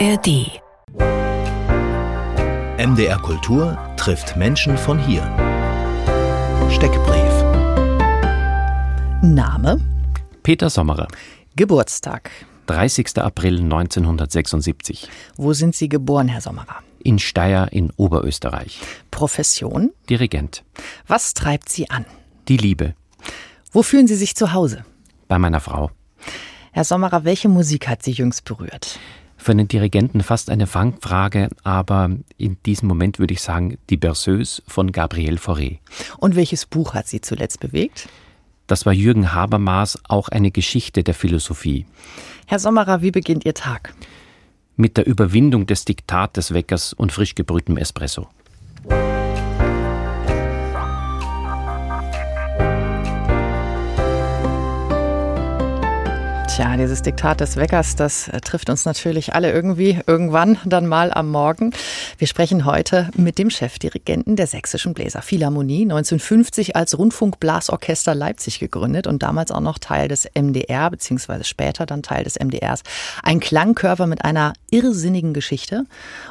ARD. MDR Kultur trifft Menschen von hier. Steckbrief. Name, Peter Sommerer, Geburtstag. 30. April 1976. Wo sind Sie geboren, Herr Sommerer? In Steyr in Oberösterreich. Profession? Dirigent. Was treibt Sie an? Die Liebe. Wo fühlen Sie sich zu Hause? Bei meiner Frau. Herr Sommerer, welche Musik hat Sie jüngst berührt? Für einen Dirigenten fast eine Fangfrage, aber in diesem Moment würde ich sagen, die Berceuse von Gabriel Fauré. Und welches Buch hat Sie zuletzt bewegt? Das war Jürgen Habermas, auch eine Geschichte der Philosophie. Herr Sommerer, wie beginnt Ihr Tag? Mit der Überwindung des Diktat des Weckers und frisch gebrühtem Espresso. Tja, dieses Diktat des Weckers, das äh, trifft uns natürlich alle irgendwie irgendwann dann mal am Morgen. Wir sprechen heute mit dem Chefdirigenten der Sächsischen Bläserphilharmonie, 1950 als Rundfunkblasorchester Leipzig gegründet und damals auch noch Teil des MDR, beziehungsweise später dann Teil des MDRs. Ein Klangkörper mit einer irrsinnigen Geschichte.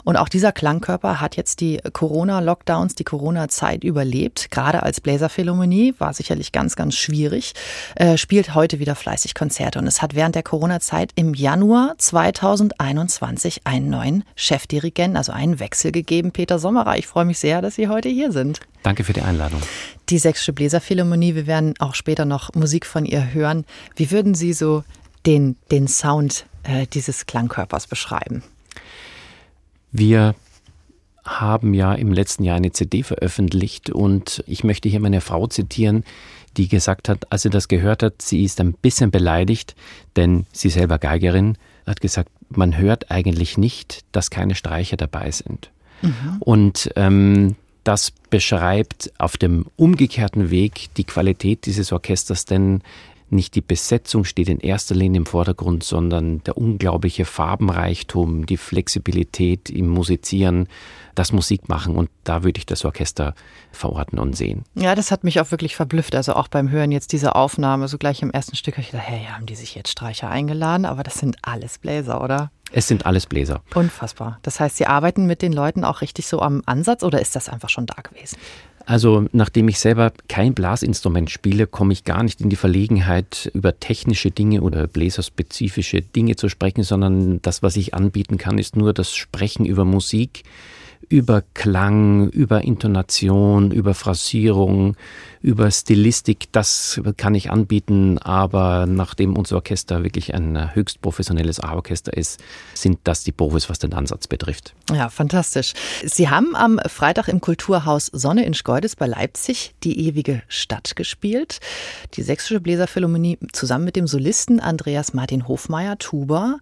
Und auch dieser Klangkörper hat jetzt die Corona-Lockdowns, die Corona-Zeit überlebt. Gerade als Bläserphilharmonie war sicherlich ganz, ganz schwierig. Äh, spielt heute wieder fleißig Konzerte und es hat während der Corona-Zeit im Januar 2021 einen neuen Chefdirigenten, also einen Wechsel gegeben. Peter Sommerer, ich freue mich sehr, dass Sie heute hier sind. Danke für die Einladung. Die Sächsische Bläserphilharmonie, wir werden auch später noch Musik von ihr hören. Wie würden Sie so den, den Sound äh, dieses Klangkörpers beschreiben? Wir haben ja im letzten Jahr eine CD veröffentlicht und ich möchte hier meine Frau zitieren, die gesagt hat, als sie das gehört hat, sie ist ein bisschen beleidigt, denn sie selber Geigerin, hat gesagt, man hört eigentlich nicht, dass keine Streicher dabei sind. Mhm. Und ähm, das beschreibt auf dem umgekehrten Weg die Qualität dieses Orchesters, denn nicht die Besetzung steht in erster Linie im Vordergrund, sondern der unglaubliche Farbenreichtum, die Flexibilität im Musizieren, das Musikmachen und da würde ich das Orchester verorten und sehen. Ja, das hat mich auch wirklich verblüfft. Also auch beim Hören jetzt dieser Aufnahme, so gleich im ersten Stück, habe ich gedacht, hey, haben die sich jetzt Streicher eingeladen? Aber das sind alles Bläser, oder? Es sind alles Bläser. Unfassbar. Das heißt, Sie arbeiten mit den Leuten auch richtig so am Ansatz oder ist das einfach schon da gewesen? Also nachdem ich selber kein Blasinstrument spiele, komme ich gar nicht in die Verlegenheit, über technische Dinge oder bläserspezifische Dinge zu sprechen, sondern das, was ich anbieten kann, ist nur das Sprechen über Musik, über Klang, über Intonation, über Phrasierung, über Stilistik, das kann ich anbieten, aber nachdem unser Orchester wirklich ein höchst professionelles A-Orchester ist, sind das die Profis, was den Ansatz betrifft. Ja, fantastisch. Sie haben am Freitag im Kulturhaus Sonne in Schkeuditz bei Leipzig die ewige Stadt gespielt. Die Sächsische Bläserphilharmonie zusammen mit dem Solisten Andreas Martin Hofmeier, Tuba.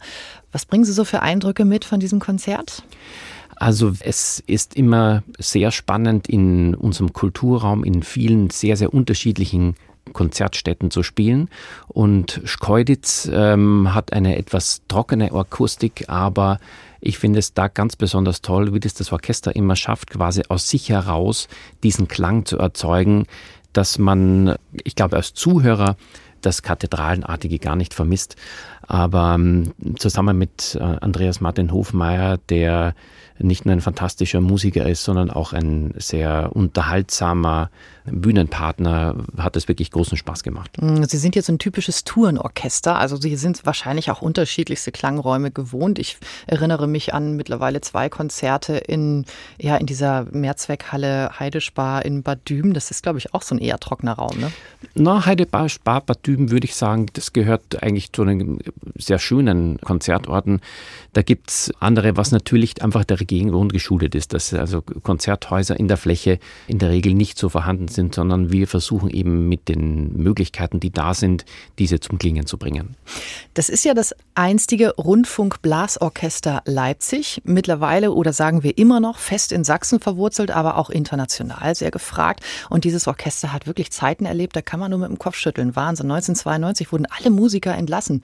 Was bringen Sie so für Eindrücke mit von diesem Konzert? Also es ist immer sehr spannend in unserem Kulturraum in vielen sehr, sehr unterschiedlichen Konzertstätten zu spielen. Und Schkeuditz ähm, hat eine etwas trockene Akustik, aber ich finde es da ganz besonders toll, wie das das Orchester immer schafft, quasi aus sich heraus diesen Klang zu erzeugen, dass man, ich glaube, als Zuhörer das Kathedralenartige gar nicht vermisst. Aber ähm, zusammen mit äh, Andreas Martin Hofmeier, der nicht nur ein fantastischer Musiker ist, sondern auch ein sehr unterhaltsamer Bühnenpartner, hat es wirklich großen Spaß gemacht. Mm, Sie sind jetzt ein typisches Tourenorchester, also Sie sind wahrscheinlich auch unterschiedlichste Klangräume gewohnt. Ich erinnere mich an mittlerweile zwei Konzerte in, ja, in dieser Mehrzweckhalle Heidespar in Bad Düben. Das ist, glaube ich, auch so ein eher trockener Raum, ne? Na, Heidespar, Bad Düben würde ich sagen, das gehört eigentlich zu einem sehr schönen Konzertorten. Da gibt es andere, was natürlich einfach der Regierung geschuldet ist, dass also Konzerthäuser in der Fläche in der Regel nicht so vorhanden sind, sondern wir versuchen eben mit den Möglichkeiten, die da sind, diese zum Klingen zu bringen. Das ist ja das einstige Rundfunkblasorchester Leipzig. Mittlerweile oder sagen wir immer noch fest in Sachsen verwurzelt, aber auch international sehr gefragt. Und dieses Orchester hat wirklich Zeiten erlebt, da kann man nur mit dem Kopf schütteln. Wahnsinn. 1992 wurden alle Musiker entlassen.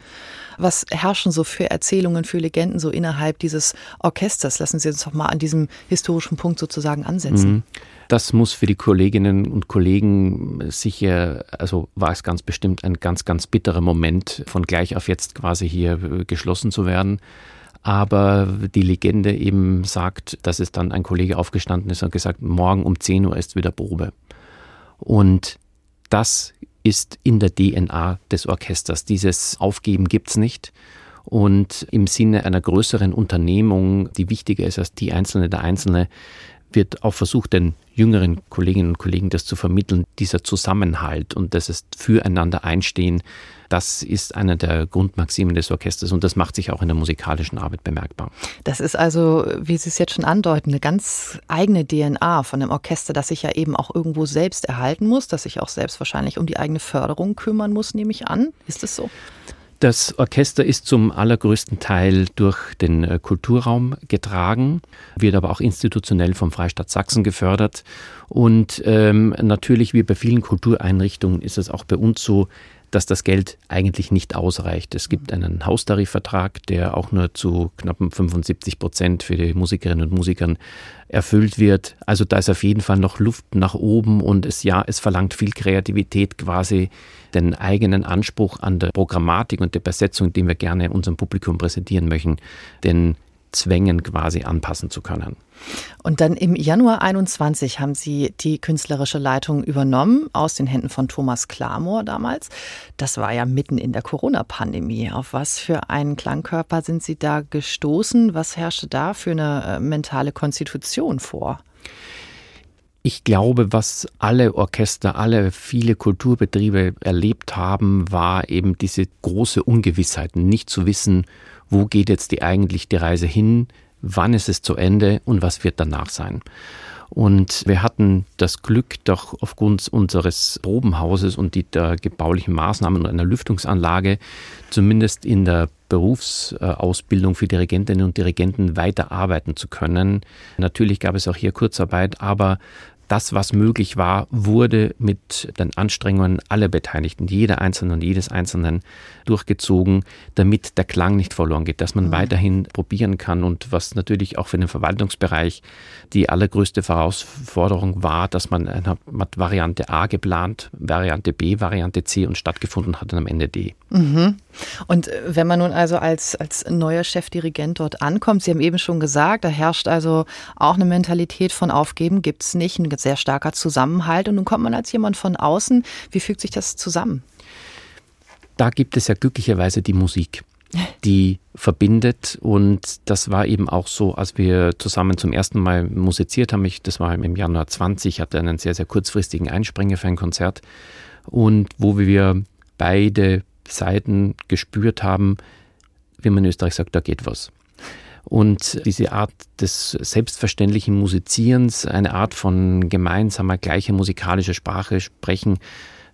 Was herrschen so für Erzählungen, für Legenden so innerhalb dieses Orchesters? Lassen Sie uns doch mal an diesem historischen Punkt sozusagen ansetzen. Mhm. Das muss für die Kolleginnen und Kollegen sicher, also war es ganz bestimmt ein ganz, ganz bitterer Moment, von gleich auf jetzt quasi hier geschlossen zu werden. Aber die Legende eben sagt, dass es dann ein Kollege aufgestanden ist und gesagt, morgen um 10 Uhr ist wieder Probe. Und das ist in der DNA des Orchesters. Dieses Aufgeben gibt es nicht. Und im Sinne einer größeren Unternehmung, die wichtiger ist als die Einzelne, der Einzelne, wird auch versucht, den jüngeren Kolleginnen und Kollegen das zu vermitteln, dieser Zusammenhalt und das ist füreinander einstehen. Das ist einer der Grundmaximen des Orchesters und das macht sich auch in der musikalischen Arbeit bemerkbar. Das ist also, wie Sie es jetzt schon andeuten, eine ganz eigene DNA von dem Orchester, das sich ja eben auch irgendwo selbst erhalten muss, das sich auch selbst wahrscheinlich um die eigene Förderung kümmern muss, nehme ich an. Ist es so? Das Orchester ist zum allergrößten Teil durch den äh, Kulturraum getragen, wird aber auch institutionell vom Freistaat Sachsen gefördert. Und ähm, natürlich, wie bei vielen Kultureinrichtungen, ist es auch bei uns so, dass das Geld eigentlich nicht ausreicht. Es gibt einen Haustarifvertrag, der auch nur zu knappen 75 Prozent für die Musikerinnen und Musiker erfüllt wird. Also da ist auf jeden Fall noch Luft nach oben und es ja, es verlangt viel Kreativität, quasi den eigenen Anspruch an der Programmatik und der Besetzung, den wir gerne unserem Publikum präsentieren möchten, den Zwängen quasi anpassen zu können. Und dann im Januar 21 haben Sie die künstlerische Leitung übernommen aus den Händen von Thomas Klamor damals. Das war ja mitten in der Corona-Pandemie. Auf was für einen Klangkörper sind Sie da gestoßen? Was herrschte da für eine äh, mentale Konstitution vor? Ich glaube, was alle Orchester, alle viele Kulturbetriebe erlebt haben, war eben diese große Ungewissheit, nicht zu wissen, wo geht jetzt die eigentlich die Reise hin, wann ist es zu Ende und was wird danach sein. Und wir hatten das Glück, doch aufgrund unseres Probenhauses und der gebaulichen Maßnahmen und einer Lüftungsanlage zumindest in der Berufsausbildung für Dirigentinnen und Dirigenten weiterarbeiten zu können. Natürlich gab es auch hier Kurzarbeit, aber das, was möglich war, wurde mit den Anstrengungen aller Beteiligten, jeder Einzelne und jedes Einzelnen durchgezogen, damit der Klang nicht verloren geht, dass man mhm. weiterhin probieren kann und was natürlich auch für den Verwaltungsbereich die allergrößte Herausforderung war, dass man hat Variante A geplant, Variante B, Variante C und stattgefunden hat dann am Ende D. Mhm. Und äh, wenn man nun also als, als neuer Chefdirigent dort ankommt, Sie haben eben schon gesagt, da herrscht also auch eine Mentalität von Aufgeben, gibt es nicht, ein sehr starker Zusammenhalt. Und nun kommt man als jemand von außen. Wie fügt sich das zusammen? Da gibt es ja glücklicherweise die Musik die verbindet. Und das war eben auch so, als wir zusammen zum ersten Mal musiziert haben. Ich, das war im Januar 20, hatte einen sehr, sehr kurzfristigen Einspringer für ein Konzert. Und wo wir beide Seiten gespürt haben, wie man in Österreich sagt, da geht was. Und diese Art des selbstverständlichen Musizierens, eine Art von gemeinsamer, gleicher musikalischer Sprache sprechen,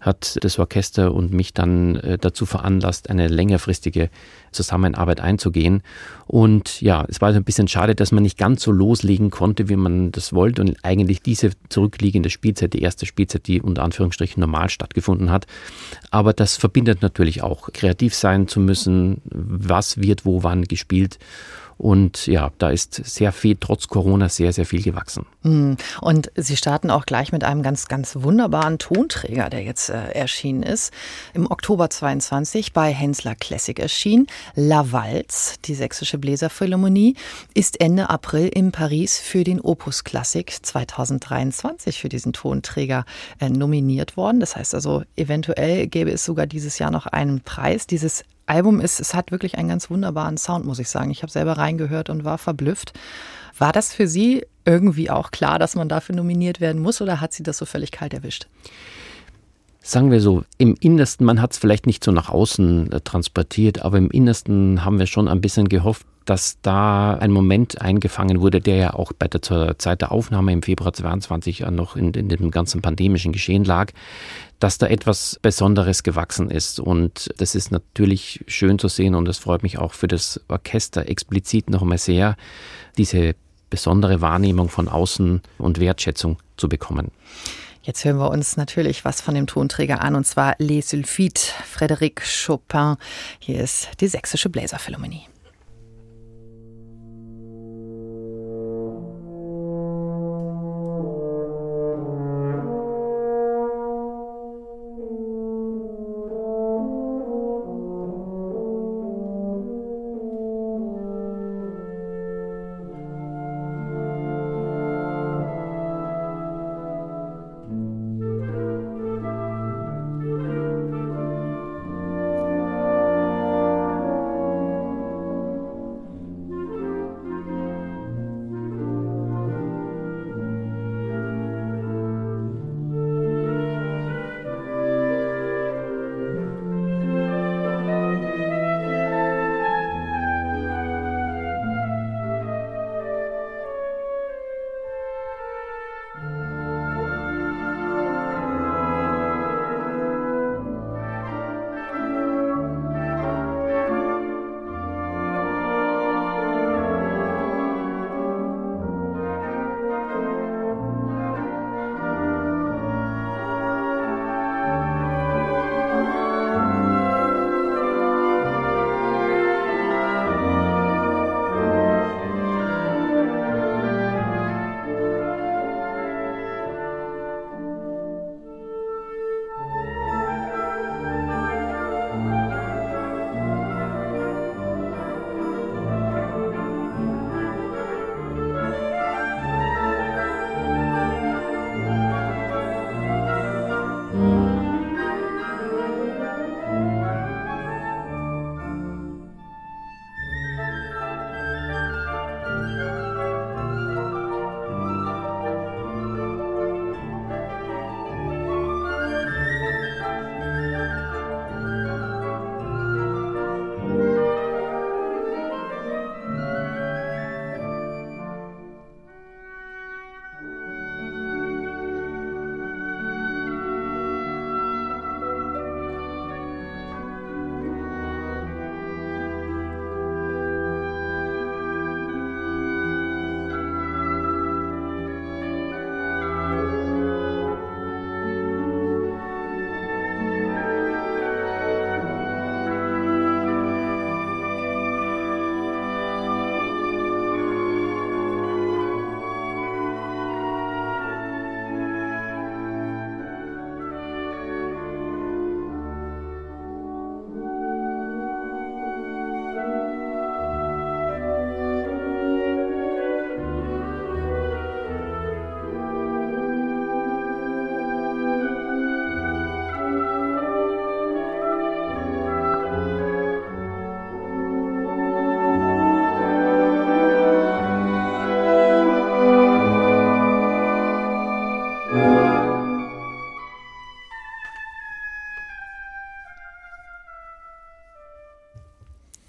hat das Orchester und mich dann äh, dazu veranlasst, eine längerfristige Zusammenarbeit einzugehen. Und ja, es war ein bisschen schade, dass man nicht ganz so loslegen konnte, wie man das wollte und eigentlich diese zurückliegende Spielzeit, die erste Spielzeit, die unter Anführungsstrichen normal stattgefunden hat. Aber das verbindet natürlich auch, kreativ sein zu müssen, was wird wo wann gespielt. Und ja, da ist sehr viel, trotz Corona, sehr, sehr viel gewachsen. Hm. Und Sie starten auch gleich mit einem ganz, ganz wunderbaren Tonträger, der jetzt äh, erschienen ist. Im Oktober 22 bei Hensler Classic erschienen. La Valse, die sächsische Bläserphilharmonie, ist Ende April in Paris für den Opus Classic 2023 für diesen Tonträger äh, nominiert worden. Das heißt also, eventuell gäbe es sogar dieses Jahr noch einen Preis. Dieses Album ist, es hat wirklich einen ganz wunderbaren Sound, muss ich sagen. Ich habe selber reingehört und war verblüfft. War das für Sie irgendwie auch klar, dass man dafür nominiert werden muss oder hat Sie das so völlig kalt erwischt? Sagen wir so, im Innersten, man hat es vielleicht nicht so nach außen äh, transportiert, aber im Innersten haben wir schon ein bisschen gehofft, dass da ein Moment eingefangen wurde, der ja auch bei der zur Zeit der Aufnahme im Februar 22 ja noch in, in dem ganzen pandemischen Geschehen lag, dass da etwas Besonderes gewachsen ist. Und das ist natürlich schön zu sehen und es freut mich auch für das Orchester explizit noch einmal sehr, diese besondere Wahrnehmung von außen und Wertschätzung zu bekommen. Jetzt hören wir uns natürlich was von dem Tonträger an, und zwar Les Sulfites, Frédéric Chopin. Hier ist die Sächsische Bläserphilharmonie.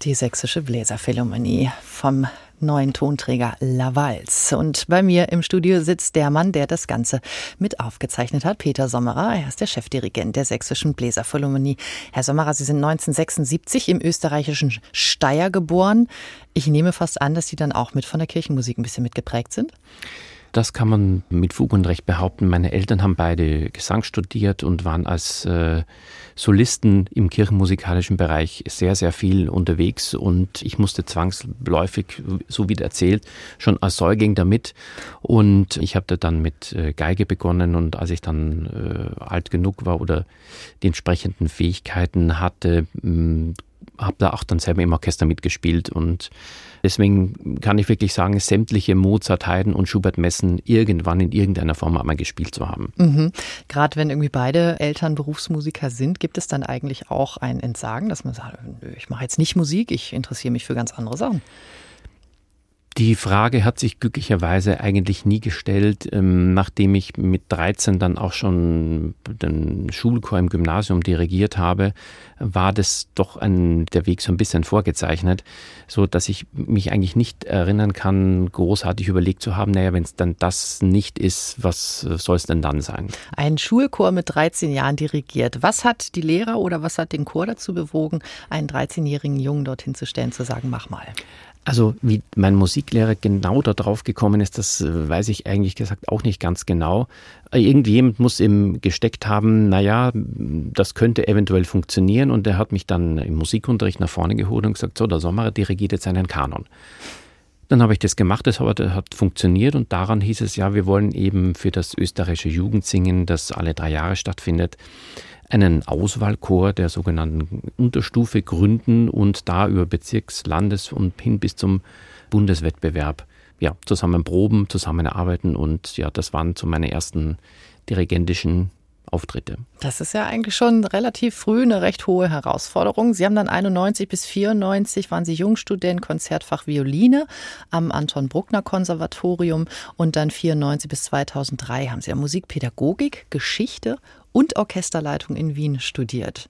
Die Sächsische Bläserphilharmonie vom neuen Tonträger Lavals. Und bei mir im Studio sitzt der Mann, der das Ganze mit aufgezeichnet hat, Peter Sommerer. Er ist der Chefdirigent der Sächsischen Bläserphilharmonie. Herr Sommerer, Sie sind 1976 im österreichischen Steyr geboren. Ich nehme fast an, dass Sie dann auch mit von der Kirchenmusik ein bisschen mitgeprägt sind. Das kann man mit Fug und Recht behaupten. Meine Eltern haben beide Gesang studiert und waren als äh, Solisten im kirchenmusikalischen Bereich sehr, sehr viel unterwegs und ich musste zwangsläufig, so wie erzählt, schon als Säugling damit. Und ich habe da dann mit äh, Geige begonnen und als ich dann äh, alt genug war oder die entsprechenden Fähigkeiten hatte, habe da auch dann selber im Orchester mitgespielt und deswegen kann ich wirklich sagen, sämtliche Mozart, Haydn und Schubert-Messen irgendwann in irgendeiner Form einmal gespielt zu haben. Mhm. Gerade wenn irgendwie beide Eltern Berufsmusiker sind, gibt es dann eigentlich auch ein Entsagen, dass man sagt, ich mache jetzt nicht Musik, ich interessiere mich für ganz andere Sachen. Die Frage hat sich glücklicherweise eigentlich nie gestellt, ähm, nachdem ich mit 13 dann auch schon den Schulchor im Gymnasium dirigiert habe, war das doch ein, der Weg so ein bisschen vorgezeichnet, so dass ich mich eigentlich nicht erinnern kann, großartig überlegt zu haben, naja, wenn es dann das nicht ist, was soll es denn dann sein? Ein Schulchor mit 13 Jahren dirigiert. Was hat die Lehrer oder was hat den Chor dazu bewogen, einen 13-jährigen Jungen dorthin zu stellen, zu sagen, mach mal? Also wie mein Musiklehrer genau da drauf gekommen ist, das äh, weiß ich eigentlich gesagt auch nicht ganz genau. Äh, irgendjemand muss ihm gesteckt haben, naja, das könnte eventuell funktionieren und er hat mich dann im Musikunterricht nach vorne geholt und gesagt, so, der Sommer dirigiert jetzt einen Kanon. Dann habe ich das gemacht, das hat funktioniert und daran hieß es ja, wir wollen eben für das österreichische Jugendsingen, das alle drei Jahre stattfindet, einen Auswahlchor der sogenannten Unterstufe gründen und da über Bezirks-, Landes- und hin bis zum Bundeswettbewerb ja, zusammen proben, zusammen arbeiten und ja, das waren so meine ersten dirigentischen Auftritte. Das ist ja eigentlich schon relativ früh eine recht hohe Herausforderung. Sie haben dann 91 bis 94 waren Sie Jungstudent Konzertfach Violine am Anton Bruckner Konservatorium und dann 94 bis 2003 haben Sie ja Musikpädagogik, Geschichte und Orchesterleitung in Wien studiert.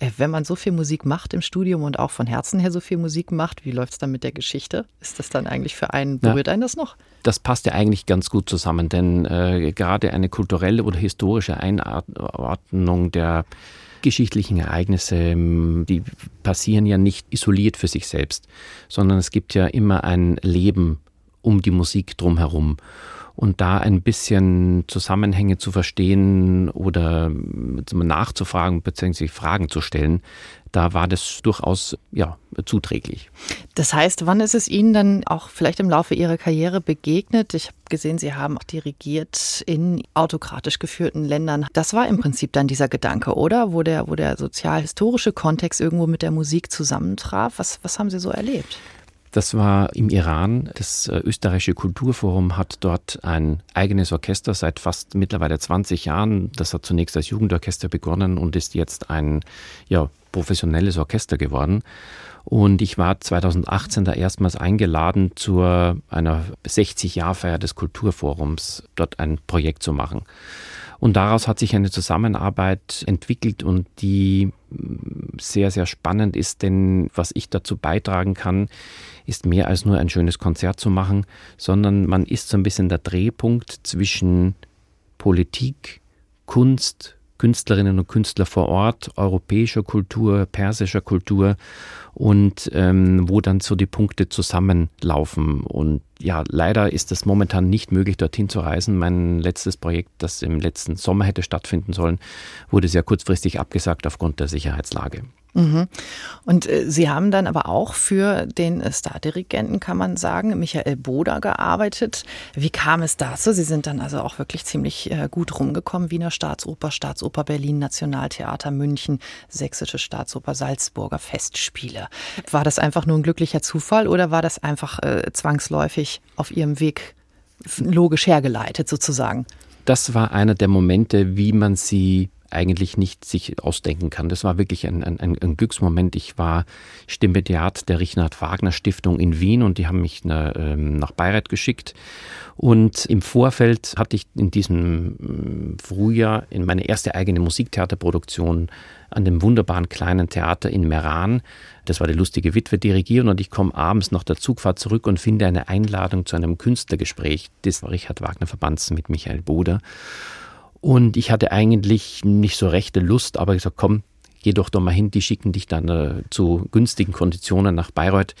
Äh, wenn man so viel Musik macht im Studium und auch von Herzen her so viel Musik macht, wie läuft es dann mit der Geschichte? Ist das dann eigentlich für einen, berührt ja, einen das noch? Das passt ja eigentlich ganz gut zusammen, denn äh, gerade eine kulturelle oder historische Einordnung der geschichtlichen Ereignisse, ähm, die passieren ja nicht isoliert für sich selbst, sondern es gibt ja immer ein Leben um die Musik drumherum und da ein bisschen Zusammenhänge zu verstehen oder nachzufragen bzw. Fragen zu stellen, da war das durchaus ja, zuträglich. Das heißt, wann ist es Ihnen dann auch vielleicht im Laufe Ihrer Karriere begegnet? Ich habe gesehen, Sie haben auch dirigiert in autokratisch geführten Ländern. Das war im Prinzip dann dieser Gedanke, oder? Wo der, wo der sozial-historische Kontext irgendwo mit der Musik zusammentraf. Was, was haben Sie so erlebt? Das war im Iran. Das äh, österreichische Kulturforum hat dort ein eigenes Orchester seit fast mittlerweile 20 Jahren. Das hat zunächst als Jugendorchester begonnen und ist jetzt ein ja, professionelles Orchester geworden. Und ich war 2018 da erstmals eingeladen, zu einer 60-Jahr-Feier des Kulturforums dort ein Projekt zu machen. Und daraus hat sich eine Zusammenarbeit entwickelt und die mm, sehr, sehr spannend ist, denn was ich dazu beitragen kann, ist mehr als nur ein schönes Konzert zu machen, sondern man ist so ein bisschen der Drehpunkt zwischen Politik, Kunst, Künstlerinnen und Künstler vor Ort, europäischer Kultur, persischer Kultur und ähm, wo dann so die Punkte zusammenlaufen. Und ja, leider ist es momentan nicht möglich, dorthin zu reisen. Mein letztes Projekt, das im letzten Sommer hätte stattfinden sollen, wurde sehr kurzfristig abgesagt aufgrund der Sicherheitslage. Mhm. Und äh, Sie haben dann aber auch für den Stardirigenten, kann man sagen, Michael Boda gearbeitet. Wie kam es dazu? Sie sind dann also auch wirklich ziemlich äh, gut rumgekommen. Wiener Staatsoper, Staatsoper Berlin, Nationaltheater München, Sächsische Staatsoper Salzburger Festspiele. War das einfach nur ein glücklicher Zufall oder war das einfach äh, zwangsläufig auf Ihrem Weg logisch hergeleitet sozusagen? Das war einer der Momente, wie man sie eigentlich nicht sich ausdenken kann. Das war wirklich ein, ein, ein Glücksmoment. Ich war Stimmediat der Richard Wagner Stiftung in Wien und die haben mich nach, ähm, nach Bayreuth geschickt. Und im Vorfeld hatte ich in diesem mm, Frühjahr in meine erste eigene Musiktheaterproduktion an dem wunderbaren kleinen Theater in Meran. Das war die lustige Witwe dirigieren und ich komme abends nach der Zugfahrt zurück und finde eine Einladung zu einem Künstlergespräch des Richard Wagner Verbands mit Michael Boder. Und ich hatte eigentlich nicht so rechte Lust, aber gesagt, komm, geh doch doch mal hin, die schicken dich dann äh, zu günstigen Konditionen nach Bayreuth.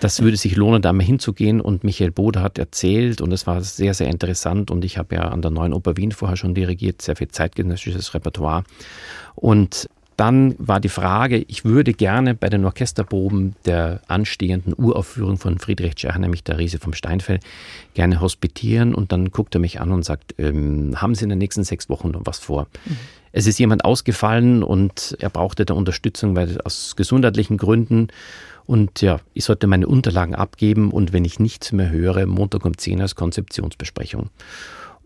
Das würde sich lohnen, da mal hinzugehen. Und Michael Bode hat erzählt und es war sehr, sehr interessant. Und ich habe ja an der Neuen Oper Wien vorher schon dirigiert, sehr viel zeitgenössisches Repertoire. Und dann war die Frage, ich würde gerne bei den Orchesterproben der anstehenden Uraufführung von Friedrich Scherr, nämlich der Riese vom Steinfeld, gerne hospitieren. Und dann guckt er mich an und sagt, ähm, haben Sie in den nächsten sechs Wochen noch was vor? Mhm. Es ist jemand ausgefallen und er brauchte da Unterstützung, weil aus gesundheitlichen Gründen. Und ja, ich sollte meine Unterlagen abgeben und wenn ich nichts mehr höre, Montag um 10 Uhr als Konzeptionsbesprechung.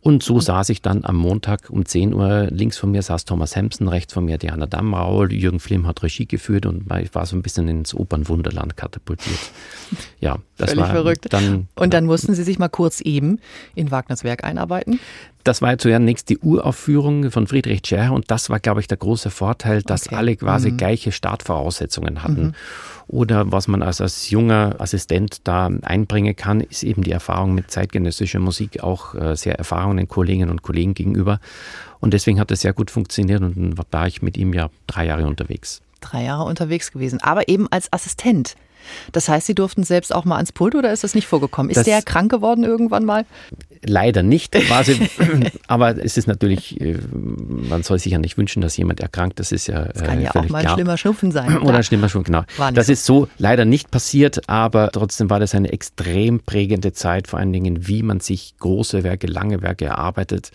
Und so saß ich dann am Montag um 10 Uhr, links von mir saß Thomas Hempson, rechts von mir Diana Damraul, Jürgen Flimm hat Regie geführt und ich war so ein bisschen ins Opernwunderland katapultiert. Ja, das Völlig war verrückt. dann. Und dann mussten Sie sich mal kurz eben in Wagners Werk einarbeiten? Das war ja zuerst die Uraufführung von Friedrich Scherr und das war, glaube ich, der große Vorteil, dass okay. alle quasi mhm. gleiche Startvoraussetzungen hatten. Mhm. Oder was man als, als junger Assistent da einbringen kann, ist eben die Erfahrung mit zeitgenössischer Musik, auch äh, sehr erfahrenen Kolleginnen und Kollegen gegenüber. Und deswegen hat das sehr gut funktioniert und dann war ich mit ihm ja drei Jahre unterwegs. Drei Jahre unterwegs gewesen, aber eben als Assistent. Das heißt, Sie durften selbst auch mal ans Pult oder ist das nicht vorgekommen? Ist das der krank geworden irgendwann mal? Leider nicht, quasi. aber es ist natürlich, äh, man soll sich ja nicht wünschen, dass jemand erkrankt. Das ist ja. Das kann ja auch mal ein schlimmer Schnupfen sein. Oder ein schlimmer Schnupfen, genau. Das so. ist so leider nicht passiert, aber trotzdem war das eine extrem prägende Zeit, vor allen Dingen, wie man sich große Werke, lange Werke erarbeitet.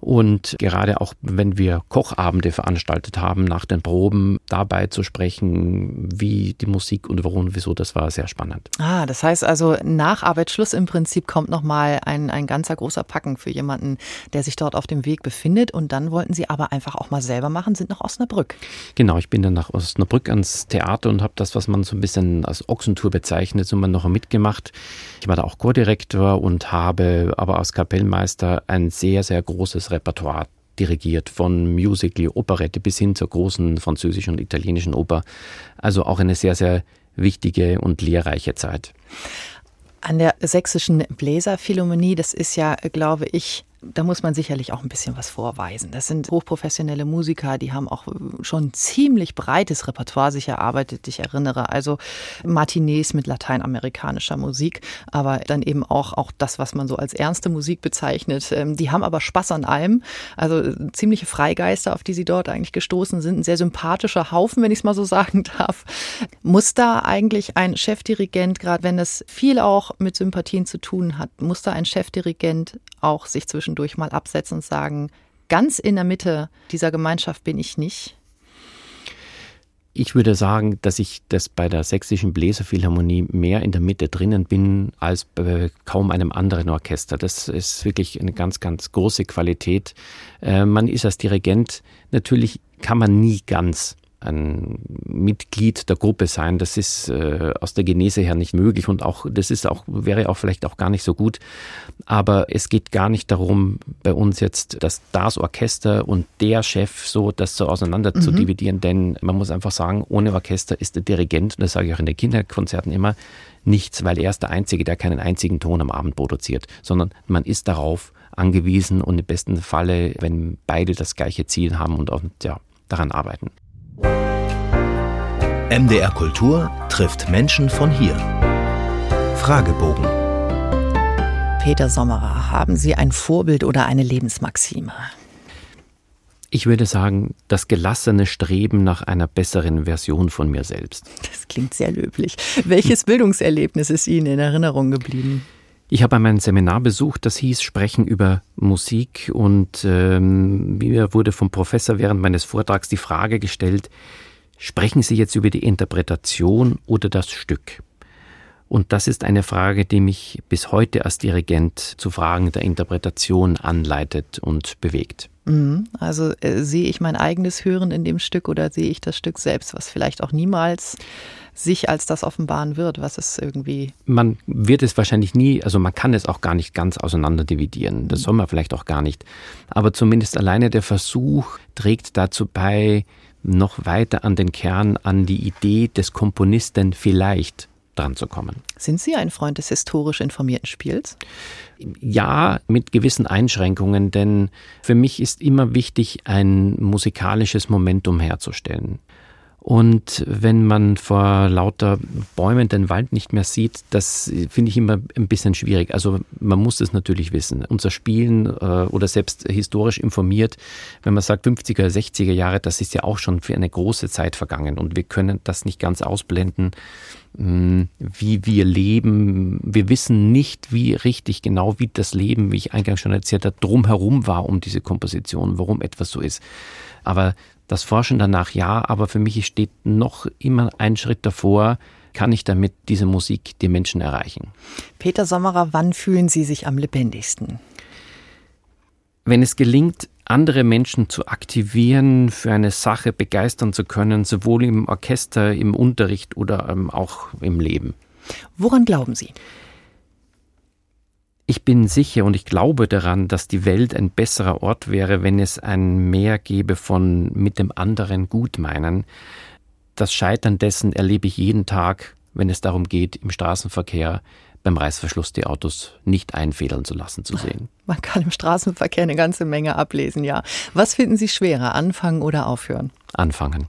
Und gerade auch, wenn wir Kochabende veranstaltet haben, nach den Proben dabei zu sprechen, wie die Musik und warum und wieso, das war sehr spannend. Ah, das heißt also, nach Arbeitsschluss im Prinzip kommt nochmal ein, ein ganzer großer Packen für jemanden, der sich dort auf dem Weg befindet. Und dann wollten Sie aber einfach auch mal selber machen, sind nach Osnabrück. Genau, ich bin dann nach Osnabrück ans Theater und habe das, was man so ein bisschen als Ochsentour bezeichnet, so mal noch mitgemacht. Ich war da auch Chordirektor und habe aber als Kapellmeister ein sehr, sehr großes Repertoire dirigiert, von Musical, Operette bis hin zur großen französischen und italienischen Oper. Also auch eine sehr, sehr wichtige und lehrreiche Zeit. An der sächsischen Bläserphilharmonie, das ist ja, glaube ich, da muss man sicherlich auch ein bisschen was vorweisen. Das sind hochprofessionelle Musiker, die haben auch schon ziemlich breites Repertoire sich erarbeitet. Ich erinnere also Martinez mit lateinamerikanischer Musik, aber dann eben auch, auch das, was man so als ernste Musik bezeichnet. Ähm, die haben aber Spaß an allem. Also ziemliche Freigeister, auf die sie dort eigentlich gestoßen sind. Ein sehr sympathischer Haufen, wenn ich es mal so sagen darf. Muss da eigentlich ein Chefdirigent, gerade wenn es viel auch mit Sympathien zu tun hat, muss da ein Chefdirigent auch sich zwischendurch mal absetzen und sagen, ganz in der Mitte dieser Gemeinschaft bin ich nicht? Ich würde sagen, dass ich das bei der sächsischen Bläserphilharmonie mehr in der Mitte drinnen bin als bei kaum einem anderen Orchester. Das ist wirklich eine ganz, ganz große Qualität. Äh, man ist als Dirigent natürlich kann man nie ganz ein Mitglied der Gruppe sein. Das ist äh, aus der Genese her nicht möglich und auch das ist auch wäre auch vielleicht auch gar nicht so gut. Aber es geht gar nicht darum, bei uns jetzt dass das Orchester und der Chef so das so auseinander mhm. zu dividieren, denn man muss einfach sagen, ohne Orchester ist der Dirigent, und das sage ich auch in den Kinderkonzerten immer, nichts, weil er ist der Einzige, der keinen einzigen Ton am Abend produziert, sondern man ist darauf angewiesen und im besten Falle, wenn beide das gleiche Ziel haben und auch ja, daran arbeiten. MDR Kultur trifft Menschen von hier. Fragebogen. Peter Sommerer, haben Sie ein Vorbild oder eine Lebensmaxime? Ich würde sagen, das gelassene Streben nach einer besseren Version von mir selbst. Das klingt sehr löblich. Welches Bildungserlebnis ist Ihnen in Erinnerung geblieben? Ich habe einmal ein Seminar besucht, das hieß Sprechen über Musik und ähm, mir wurde vom Professor während meines Vortrags die Frage gestellt, Sprechen Sie jetzt über die Interpretation oder das Stück? Und das ist eine Frage, die mich bis heute als Dirigent zu Fragen der Interpretation anleitet und bewegt. Mhm. Also äh, sehe ich mein eigenes Hören in dem Stück oder sehe ich das Stück selbst, was vielleicht auch niemals sich als das offenbaren wird, was es irgendwie. Man wird es wahrscheinlich nie, also man kann es auch gar nicht ganz auseinander dividieren. Das soll man vielleicht auch gar nicht. Aber zumindest alleine der Versuch trägt dazu bei, noch weiter an den Kern, an die Idee des Komponisten vielleicht dran zu kommen. Sind Sie ein Freund des historisch informierten Spiels? Ja, mit gewissen Einschränkungen, denn für mich ist immer wichtig, ein musikalisches Momentum herzustellen. Und wenn man vor lauter Bäumen den Wald nicht mehr sieht, das finde ich immer ein bisschen schwierig. Also man muss es natürlich wissen. Unser Spielen äh, oder selbst historisch informiert, wenn man sagt 50er, 60er Jahre, das ist ja auch schon für eine große Zeit vergangen und wir können das nicht ganz ausblenden, hm, wie wir leben. Wir wissen nicht, wie richtig genau, wie das Leben, wie ich eingangs schon erzählt habe, drumherum war um diese Komposition, warum etwas so ist. Aber das Forschen danach ja, aber für mich steht noch immer ein Schritt davor, kann ich damit diese Musik die Menschen erreichen. Peter Sommerer, wann fühlen Sie sich am lebendigsten? Wenn es gelingt, andere Menschen zu aktivieren, für eine Sache begeistern zu können, sowohl im Orchester, im Unterricht oder ähm, auch im Leben. Woran glauben Sie? Ich bin sicher und ich glaube daran, dass die Welt ein besserer Ort wäre, wenn es ein Mehr gäbe von mit dem anderen Gutmeinen. Das Scheitern dessen erlebe ich jeden Tag, wenn es darum geht, im Straßenverkehr beim Reißverschluss die Autos nicht einfädeln zu lassen zu sehen. Man kann im Straßenverkehr eine ganze Menge ablesen, ja. Was finden Sie schwerer, anfangen oder aufhören? Anfangen.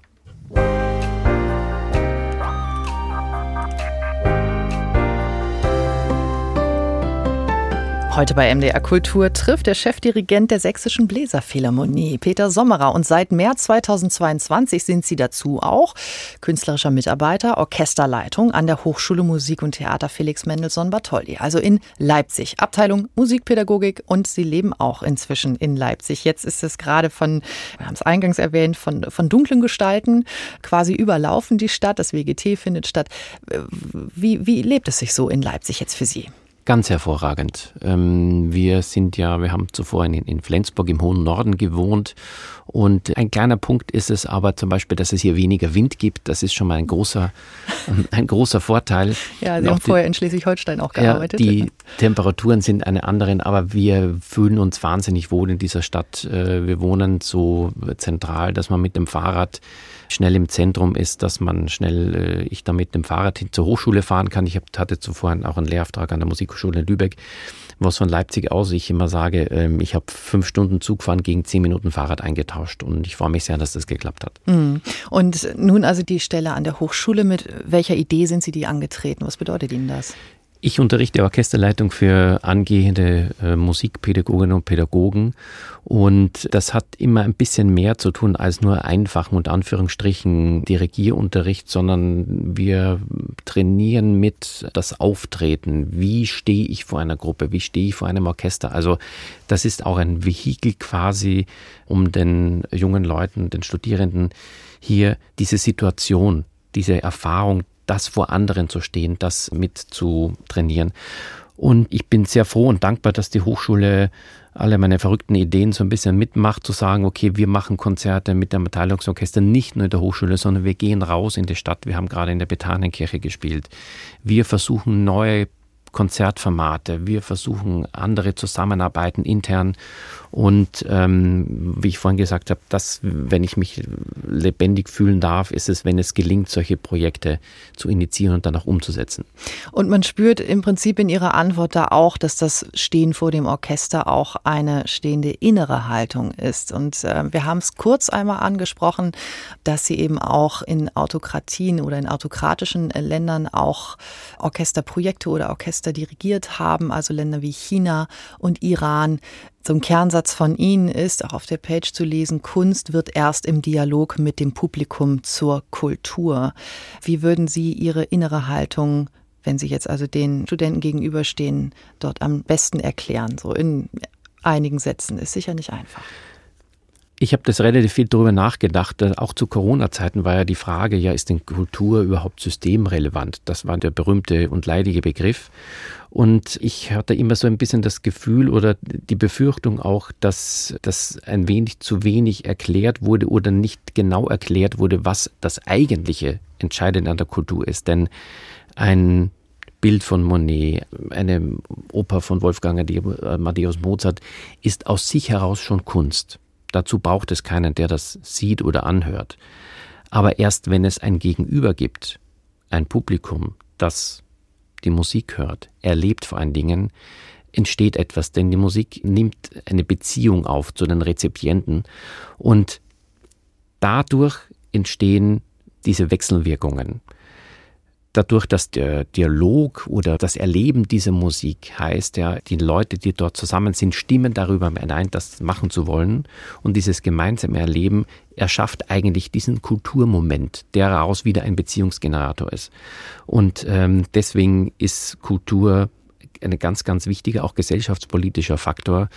Heute bei MDR Kultur trifft der Chefdirigent der Sächsischen Bläserphilharmonie, Peter Sommerer. Und seit März 2022 sind Sie dazu auch künstlerischer Mitarbeiter, Orchesterleitung an der Hochschule Musik und Theater Felix Mendelssohn Bartholdy, also in Leipzig. Abteilung Musikpädagogik und Sie leben auch inzwischen in Leipzig. Jetzt ist es gerade von, wir haben es eingangs erwähnt, von, von dunklen Gestalten quasi überlaufen die Stadt. Das WGT findet statt. Wie, wie lebt es sich so in Leipzig jetzt für Sie? Ganz hervorragend. Ähm, wir sind ja, wir haben zuvor in, Flensburg im hohen Norden gewohnt und ein kleiner Punkt ist es aber zum Beispiel, dass es hier weniger Wind gibt. Das ist schon mal ein großer, ein großer Vorteil. Ja, Sie haben die, vorher in Schleswig-Holstein auch gearbeitet. Ja, die Temperaturen sind eine andere, aber wir fühlen uns wahnsinnig wohl in dieser Stadt. Äh, wir wohnen so zentral, dass man mit dem Fahrrad schnell im Zentrum ist, dass man schnell, äh, ich da mit dem Fahrrad hin zur Hochschule fahren kann. Ich hatte zuvor auch einen Lehrauftrag an der Musikhochschule in Lübeck, was von Leipzig aus ich immer sage, ähm, ich habe fünf Stunden Zugfahren gegen zehn Minuten Fahrrad eingetauscht und ich freue mich sehr, dass das geklappt hat. Mhm. Und nun also die Stelle an der Hochschule, mit welcher Idee sind Sie die angetreten? Was bedeutet Ihnen das? Ich unterrichte Orchesterleitung für angehende äh, Musikpädagoginnen und Pädagogen und das hat immer ein bisschen mehr zu tun als nur einfachen und Anführungsstrichen Dirigierunterricht, sondern wir trainieren mit das Auftreten. Wie stehe ich vor einer Gruppe? Wie stehe ich vor einem Orchester? Also das ist auch ein Vehikel quasi, um den jungen Leuten, den Studierenden hier diese Situation, diese Erfahrung das vor anderen zu stehen, das mit zu trainieren. Und ich bin sehr froh und dankbar, dass die Hochschule alle meine verrückten Ideen so ein bisschen mitmacht, zu sagen, okay, wir machen Konzerte mit dem Beteiligungsorchester nicht nur in der Hochschule, sondern wir gehen raus in die Stadt. Wir haben gerade in der Bethanenkirche gespielt. Wir versuchen neue Konzertformate. Wir versuchen andere Zusammenarbeiten intern. Und ähm, wie ich vorhin gesagt habe, dass, wenn ich mich lebendig fühlen darf, ist es, wenn es gelingt, solche Projekte zu initiieren und dann auch umzusetzen. Und man spürt im Prinzip in Ihrer Antwort da auch, dass das Stehen vor dem Orchester auch eine stehende innere Haltung ist. Und äh, wir haben es kurz einmal angesprochen, dass Sie eben auch in Autokratien oder in autokratischen Ländern auch Orchesterprojekte oder Orchester dirigiert haben, also Länder wie China und Iran. Zum Kernsatz von ihnen ist, auch auf der Page zu lesen, Kunst wird erst im Dialog mit dem Publikum zur Kultur. Wie würden Sie Ihre innere Haltung, wenn Sie jetzt also den Studenten gegenüberstehen, dort am besten erklären? So in einigen Sätzen ist sicher nicht einfach. Ich habe das relativ viel darüber nachgedacht. Auch zu Corona-Zeiten war ja die Frage, ja, ist denn Kultur überhaupt systemrelevant? Das war der berühmte und leidige Begriff. Und ich hatte immer so ein bisschen das Gefühl oder die Befürchtung auch, dass das ein wenig zu wenig erklärt wurde oder nicht genau erklärt wurde, was das eigentliche Entscheidende an der Kultur ist. Denn ein Bild von Monet, eine Oper von Wolfgang Amadeus Mozart ist aus sich heraus schon Kunst. Dazu braucht es keinen, der das sieht oder anhört. Aber erst wenn es ein Gegenüber gibt, ein Publikum, das die Musik hört, erlebt vor allen Dingen, entsteht etwas, denn die Musik nimmt eine Beziehung auf zu den Rezipienten. Und dadurch entstehen diese Wechselwirkungen dadurch, dass der Dialog oder das Erleben dieser Musik heißt, ja, die Leute, die dort zusammen sind, stimmen darüber ein, das machen zu wollen. Und dieses gemeinsame Erleben erschafft eigentlich diesen Kulturmoment, der daraus wieder ein Beziehungsgenerator ist. Und ähm, deswegen ist Kultur ein ganz, ganz wichtiger, auch gesellschaftspolitischer Faktor.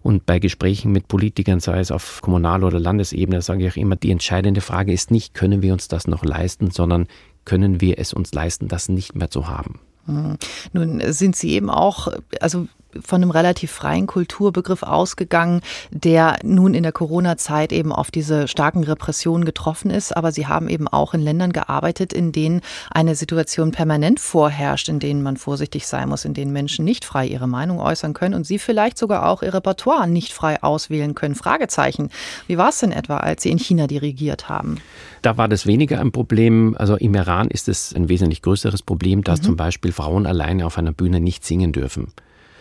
Und bei Gesprächen mit Politikern, sei es auf Kommunal- oder Landesebene, sage ich auch immer, die entscheidende Frage ist nicht, können wir uns das noch leisten, sondern können wir es uns leisten, das nicht mehr zu haben. Hm. Nun sind Sie eben auch, also von einem relativ freien Kulturbegriff ausgegangen, der nun in der Corona-Zeit eben auf diese starken Repressionen getroffen ist. Aber Sie haben eben auch in Ländern gearbeitet, in denen eine Situation permanent vorherrscht, in denen man vorsichtig sein muss, in denen Menschen nicht frei ihre Meinung äußern können und Sie vielleicht sogar auch Ihr Repertoire nicht frei auswählen können. Fragezeichen. Wie war es denn etwa, als Sie in China dirigiert haben? Da war das weniger ein Problem. Also im Iran ist es ein wesentlich größeres Problem, dass mhm. zum Beispiel Frauen alleine auf einer Bühne nicht singen dürfen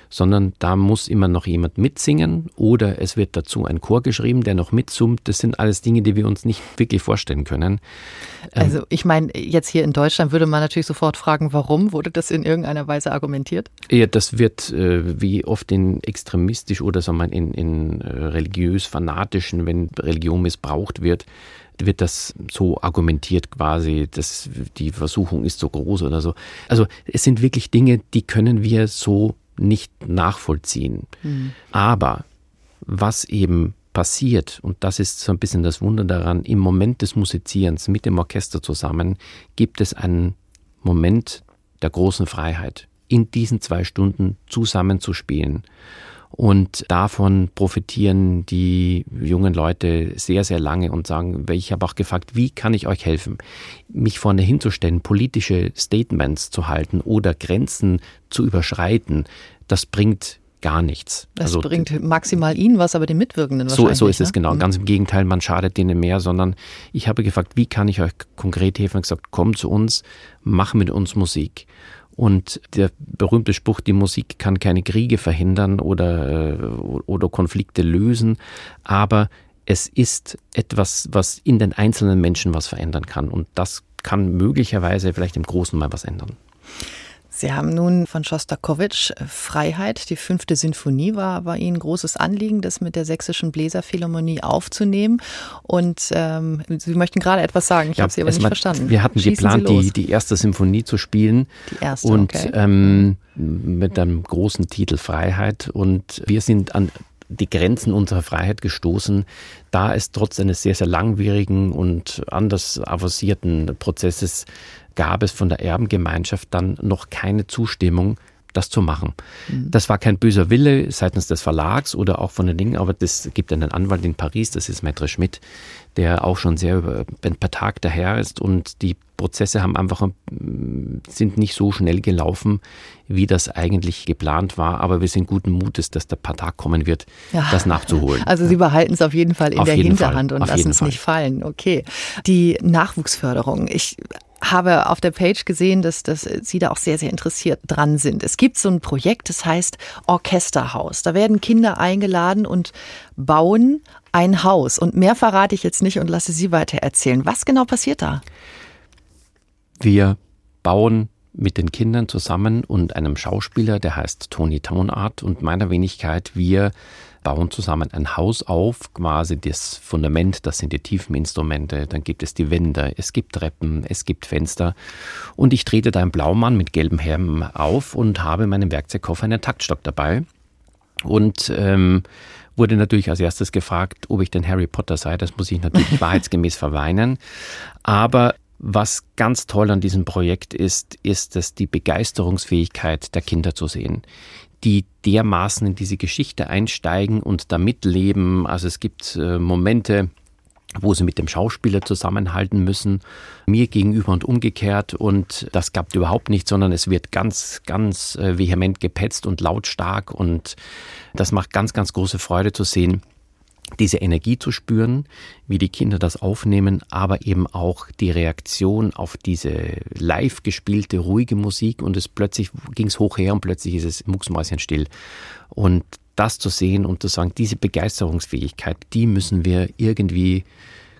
sondern da muss immer noch jemand mitsingen oder es wird dazu ein Chor geschrieben, der noch mitsummt. Das sind alles Dinge, die wir uns nicht wirklich vorstellen können. Ähm, also ich meine, jetzt hier in Deutschland würde man natürlich sofort fragen, warum wurde das in irgendeiner Weise argumentiert? Ja, das wird äh, wie oft in extremistisch oder sagen wir in, in äh, religiös-fanatischen, wenn Religion missbraucht wird, wird das so argumentiert quasi, dass die Versuchung ist so groß oder so. Also es sind wirklich Dinge, die können wir so nicht nachvollziehen. Mhm. Aber was eben passiert, und das ist so ein bisschen das Wunder daran, im Moment des Musizierens mit dem Orchester zusammen gibt es einen Moment der großen Freiheit, in diesen zwei Stunden zusammen zu spielen. Und davon profitieren die jungen Leute sehr, sehr lange und sagen, ich habe auch gefragt, wie kann ich euch helfen? Mich vorne hinzustellen, politische Statements zu halten oder Grenzen zu überschreiten, das bringt gar nichts. Das also, bringt maximal Ihnen was, aber den Mitwirkenden wahrscheinlich. So, so ist es ne? genau. Mhm. Ganz im Gegenteil, man schadet denen mehr, sondern ich habe gefragt, wie kann ich euch konkret helfen? Und gesagt, komm zu uns, mach mit uns Musik. Und der berühmte Spruch, die Musik kann keine Kriege verhindern oder, äh, oder Konflikte lösen, aber es ist etwas, was in den einzelnen Menschen was verändern kann. Und das kann möglicherweise vielleicht im Großen mal was ändern. Sie haben nun von Schostakowitsch äh, Freiheit, die fünfte Sinfonie war, war Ihnen großes Anliegen, das mit der Sächsischen Bläserphilharmonie aufzunehmen. Und ähm, Sie möchten gerade etwas sagen, ich ja, habe Sie aber nicht mal, verstanden. Wir hatten Schießen geplant, die, die erste Symphonie zu spielen. Die erste, und okay. ähm, mit einem großen Titel Freiheit. Und wir sind an die Grenzen unserer Freiheit gestoßen, da es trotz eines sehr, sehr langwierigen und anders avancierten Prozesses gab es von der Erbengemeinschaft dann noch keine Zustimmung, das zu machen. Mhm. Das war kein böser Wille seitens des Verlags oder auch von den Dingen, aber das gibt einen Anwalt in Paris, das ist Maitre Schmidt, der auch schon sehr über ein paar Tage daher ist und die Prozesse haben einfach mm, sind nicht so schnell gelaufen, wie das eigentlich geplant war, aber wir sind guten Mutes, dass der paar Tag kommen wird, ja. das nachzuholen. Also Sie behalten es auf jeden Fall in auf der Hinterhand Fall. und lassen es nicht fallen. Okay. Die Nachwuchsförderung. Ich habe auf der Page gesehen, dass, dass Sie da auch sehr, sehr interessiert dran sind. Es gibt so ein Projekt, das heißt Orchesterhaus. Da werden Kinder eingeladen und bauen ein Haus. Und mehr verrate ich jetzt nicht und lasse Sie weiter erzählen. Was genau passiert da? Wir bauen mit den Kindern zusammen und einem Schauspieler, der heißt Tony Tonart und meiner Wenigkeit, wir bauen zusammen ein Haus auf, quasi das Fundament, das sind die tiefen Instrumente, dann gibt es die Wände, es gibt Treppen, es gibt Fenster und ich trete da einen Blaumann mit gelbem Helm auf und habe in meinem Werkzeugkoffer einen Taktstock dabei und ähm, wurde natürlich als erstes gefragt, ob ich denn Harry Potter sei. Das muss ich natürlich wahrheitsgemäß verweinen. Aber was ganz toll an diesem Projekt ist, ist es die Begeisterungsfähigkeit der Kinder zu sehen, die dermaßen in diese Geschichte einsteigen und da mitleben. Also es gibt äh, Momente, wo sie mit dem Schauspieler zusammenhalten müssen, mir gegenüber und umgekehrt. Und das gab überhaupt nicht, sondern es wird ganz, ganz äh, vehement gepetzt und lautstark. Und das macht ganz, ganz große Freude zu sehen, diese Energie zu spüren, wie die Kinder das aufnehmen, aber eben auch die Reaktion auf diese live gespielte, ruhige Musik und es plötzlich ging es hoch her und plötzlich ist es mucksmäuschenstill. Und das zu sehen und zu sagen, diese Begeisterungsfähigkeit, die müssen wir irgendwie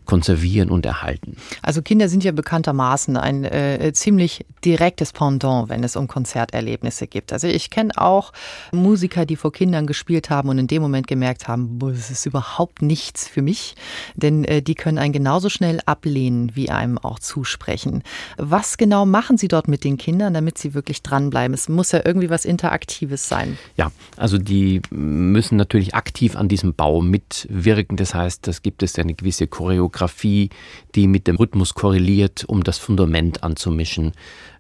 konservieren und erhalten. Also Kinder sind ja bekanntermaßen ein äh, ziemlich direktes Pendant, wenn es um Konzerterlebnisse gibt. Also ich kenne auch Musiker, die vor Kindern gespielt haben und in dem Moment gemerkt haben, das ist überhaupt nichts für mich, denn äh, die können einen genauso schnell ablehnen, wie einem auch zusprechen. Was genau machen Sie dort mit den Kindern, damit sie wirklich dranbleiben? Es muss ja irgendwie was Interaktives sein. Ja, also die müssen natürlich aktiv an diesem Bau mitwirken. Das heißt, das gibt es eine gewisse Choreografie Choreografie, die mit dem Rhythmus korreliert, um das Fundament anzumischen.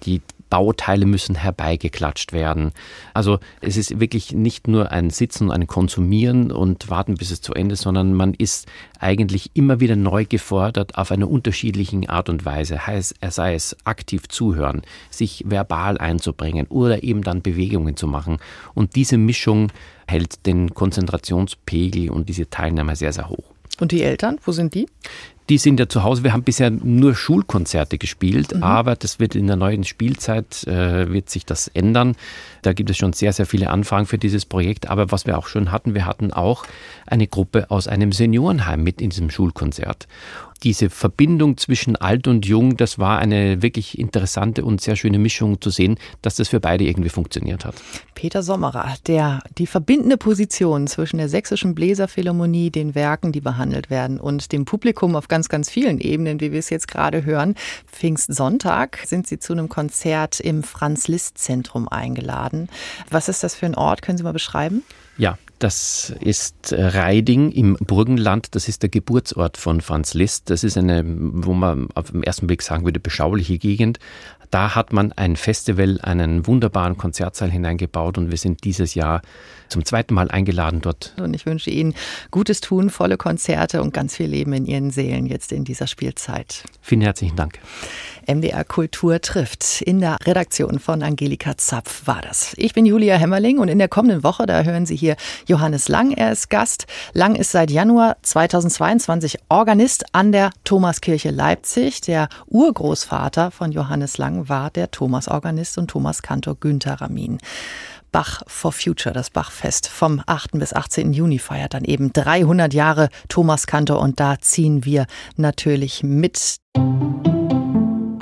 Die Bauteile müssen herbeigeklatscht werden. Also es ist wirklich nicht nur ein Sitzen und ein Konsumieren und warten, bis es zu Ende ist, sondern man ist eigentlich immer wieder neu gefordert auf einer unterschiedlichen Art und Weise. Heißt, er sei es aktiv zuhören, sich verbal einzubringen oder eben dann Bewegungen zu machen. Und diese Mischung hält den Konzentrationspegel und diese Teilnahme sehr, sehr hoch. Und die Eltern, wo sind die? Die sind ja zu Hause. Wir haben bisher nur Schulkonzerte gespielt, mhm. aber das wird in der neuen Spielzeit äh, wird sich das ändern. Da gibt es schon sehr, sehr viele Anfragen für dieses Projekt. Aber was wir auch schon hatten, wir hatten auch eine Gruppe aus einem Seniorenheim mit in diesem Schulkonzert diese Verbindung zwischen alt und jung, das war eine wirklich interessante und sehr schöne Mischung zu sehen, dass das für beide irgendwie funktioniert hat. Peter Sommerer, der die verbindende Position zwischen der sächsischen Bläserphilharmonie, den Werken, die behandelt werden, und dem Publikum auf ganz, ganz vielen Ebenen, wie wir es jetzt gerade hören. Pfingstsonntag sind Sie zu einem Konzert im Franz-Liszt-Zentrum eingeladen. Was ist das für ein Ort? Können Sie mal beschreiben? Ja, das ist äh, Reiding im Burgenland. Das ist der Geburtsort von Franz Liszt. Das ist eine, wo man auf den ersten Blick sagen würde, beschauliche Gegend. Da hat man ein Festival, einen wunderbaren Konzertsaal hineingebaut und wir sind dieses Jahr zum zweiten Mal eingeladen dort. Und ich wünsche Ihnen gutes Tun, volle Konzerte und ganz viel Leben in Ihren Seelen jetzt in dieser Spielzeit. Vielen herzlichen Dank. MDR Kultur trifft. In der Redaktion von Angelika Zapf war das. Ich bin Julia Hemmerling und in der kommenden Woche, da hören Sie hier Johannes Lang. Er ist Gast. Lang ist seit Januar 2022 Organist an der Thomaskirche Leipzig. Der Urgroßvater von Johannes Lang war der Thomas-Organist und Thomas-Kantor Günther Ramin. Bach for Future, das Bachfest vom 8. bis 18. Juni feiert dann eben 300 Jahre Thomas Kantor und da ziehen wir natürlich mit.